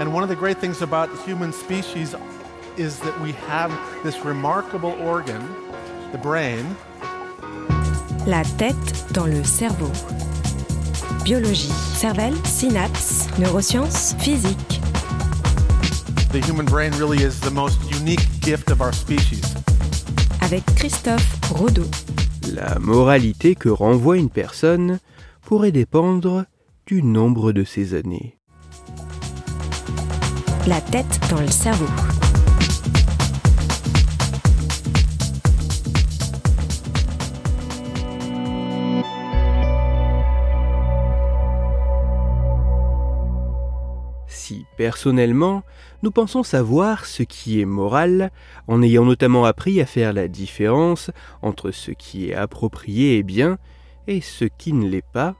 And one of the great things about the human species is that we have this remarkable organ, the brain. La tête dans le cerveau. Biologie, cervelle, synapses, neurosciences, physique. The human brain really is the most unique gift of our species. Avec Christophe Rodeau. La moralité que renvoie une personne pourrait dépendre du nombre de ses années. La tête dans le cerveau. Si personnellement, nous pensons savoir ce qui est moral, en ayant notamment appris à faire la différence entre ce qui est approprié et bien et ce qui ne l'est pas,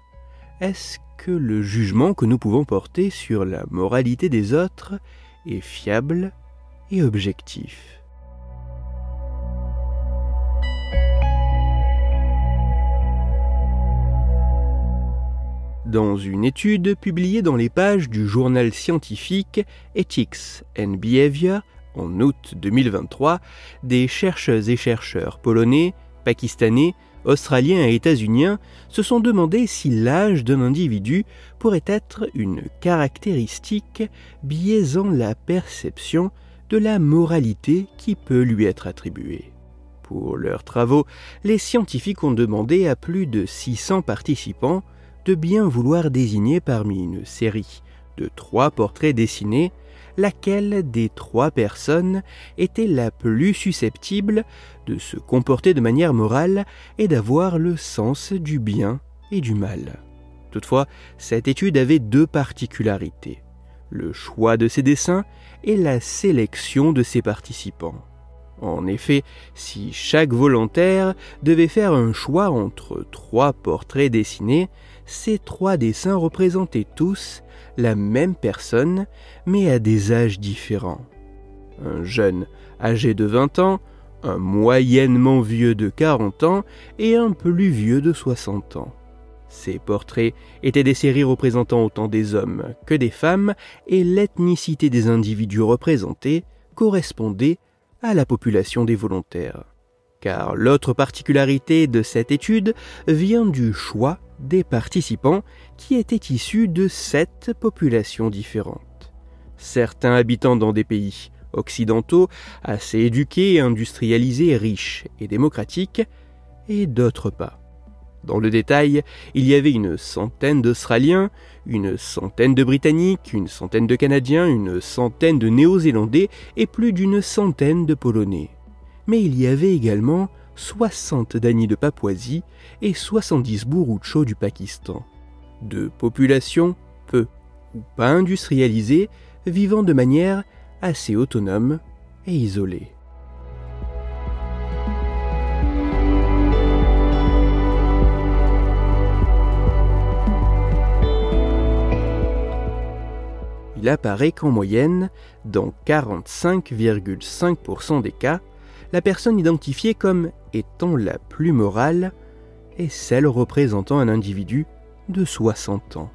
est-ce que le jugement que nous pouvons porter sur la moralité des autres est fiable et objectif. Dans une étude publiée dans les pages du journal scientifique Ethics and Behavior en août 2023, des chercheuses et chercheurs polonais, pakistanais, australiens et états-uniens se sont demandé si l'âge d'un individu pourrait être une caractéristique biaisant la perception de la moralité qui peut lui être attribuée. Pour leurs travaux, les scientifiques ont demandé à plus de 600 participants de bien vouloir désigner parmi une série de trois portraits dessinés laquelle des trois personnes était la plus susceptible de se comporter de manière morale et d'avoir le sens du bien et du mal. Toutefois, cette étude avait deux particularités, le choix de ses dessins et la sélection de ses participants. En effet, si chaque volontaire devait faire un choix entre trois portraits dessinés, ces trois dessins représentaient tous la même personne, mais à des âges différents. Un jeune âgé de 20 ans, un moyennement vieux de 40 ans et un plus vieux de 60 ans. Ces portraits étaient des séries représentant autant des hommes que des femmes et l'ethnicité des individus représentés correspondait à la population des volontaires. Car l'autre particularité de cette étude vient du choix des participants qui étaient issus de sept populations différentes. Certains habitant dans des pays occidentaux, assez éduqués, industrialisés, riches et démocratiques, et d'autres pas. Dans le détail, il y avait une centaine d'Australiens, une centaine de Britanniques, une centaine de Canadiens, une centaine de Néo-Zélandais et plus d'une centaine de Polonais. Mais il y avait également 60 Dani de Papouasie et 70 Burutcho du Pakistan. De populations peu ou pas industrialisées, vivant de manière assez autonome et isolée. Il apparaît qu'en moyenne, dans 45,5% des cas, la personne identifiée comme étant la plus morale est celle représentant un individu de 60 ans.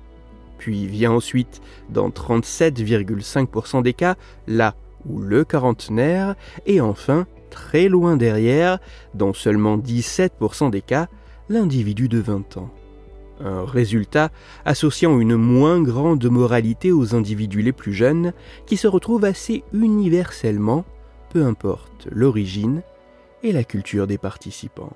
Puis vient ensuite, dans 37,5% des cas, là où le quarantenaire, et enfin, très loin derrière, dans seulement 17% des cas, l'individu de 20 ans. Un résultat associant une moins grande moralité aux individus les plus jeunes qui se retrouvent assez universellement peu importe l'origine et la culture des participants.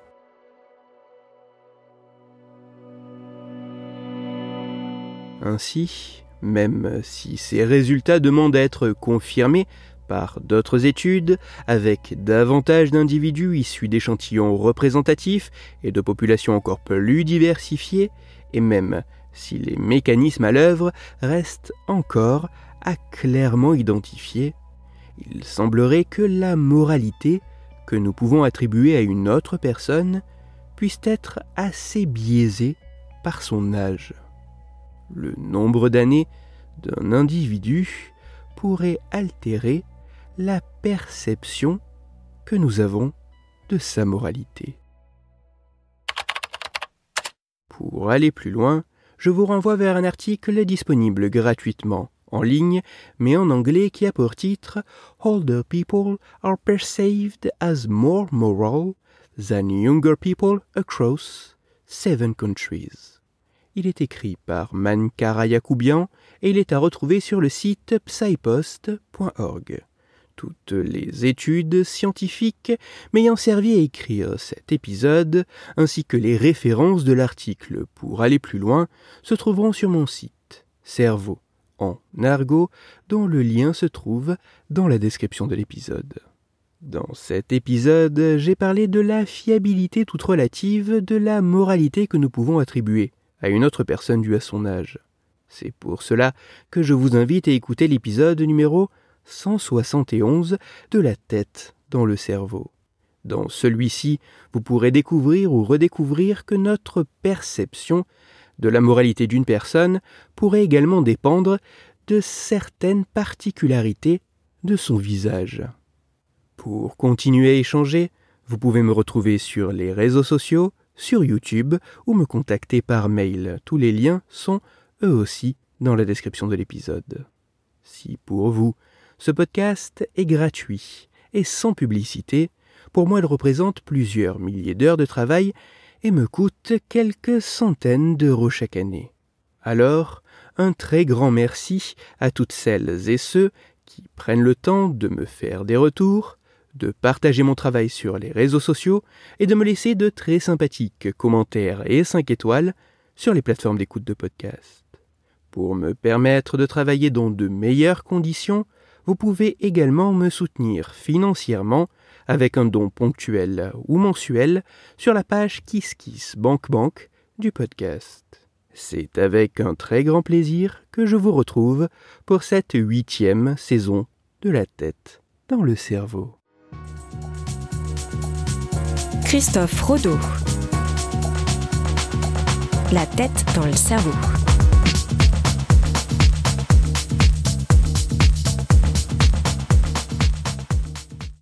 Ainsi, même si ces résultats demandent à être confirmés par d'autres études, avec davantage d'individus issus d'échantillons représentatifs et de populations encore plus diversifiées, et même si les mécanismes à l'œuvre restent encore à clairement identifier, il semblerait que la moralité que nous pouvons attribuer à une autre personne puisse être assez biaisée par son âge. Le nombre d'années d'un individu pourrait altérer la perception que nous avons de sa moralité. Pour aller plus loin, je vous renvoie vers un article disponible gratuitement en ligne, mais en anglais qui a pour titre Older people are perceived as more moral than younger people across seven countries. Il est écrit par Mankara Yacoubian et il est à retrouver sur le site psypost.org. Toutes les études scientifiques m'ayant servi à écrire cet épisode, ainsi que les références de l'article pour aller plus loin, se trouveront sur mon site, Cerveau en argot, dont le lien se trouve dans la description de l'épisode. Dans cet épisode, j'ai parlé de la fiabilité toute relative de la moralité que nous pouvons attribuer à une autre personne due à son âge. C'est pour cela que je vous invite à écouter l'épisode numéro 171 de la tête dans le cerveau. Dans celui-ci, vous pourrez découvrir ou redécouvrir que notre perception de la moralité d'une personne pourrait également dépendre de certaines particularités de son visage. Pour continuer à échanger, vous pouvez me retrouver sur les réseaux sociaux, sur YouTube ou me contacter par mail. Tous les liens sont eux aussi dans la description de l'épisode. Si pour vous, ce podcast est gratuit et sans publicité, pour moi il représente plusieurs milliers d'heures de travail et me coûte quelques centaines d'euros chaque année. Alors, un très grand merci à toutes celles et ceux qui prennent le temps de me faire des retours, de partager mon travail sur les réseaux sociaux et de me laisser de très sympathiques commentaires et 5 étoiles sur les plateformes d'écoute de podcast. Pour me permettre de travailler dans de meilleures conditions, vous pouvez également me soutenir financièrement avec un don ponctuel ou mensuel sur la page KissKissBankBank du podcast. C'est avec un très grand plaisir que je vous retrouve pour cette huitième saison de la tête dans le cerveau. Christophe Rodeau. La tête dans le cerveau.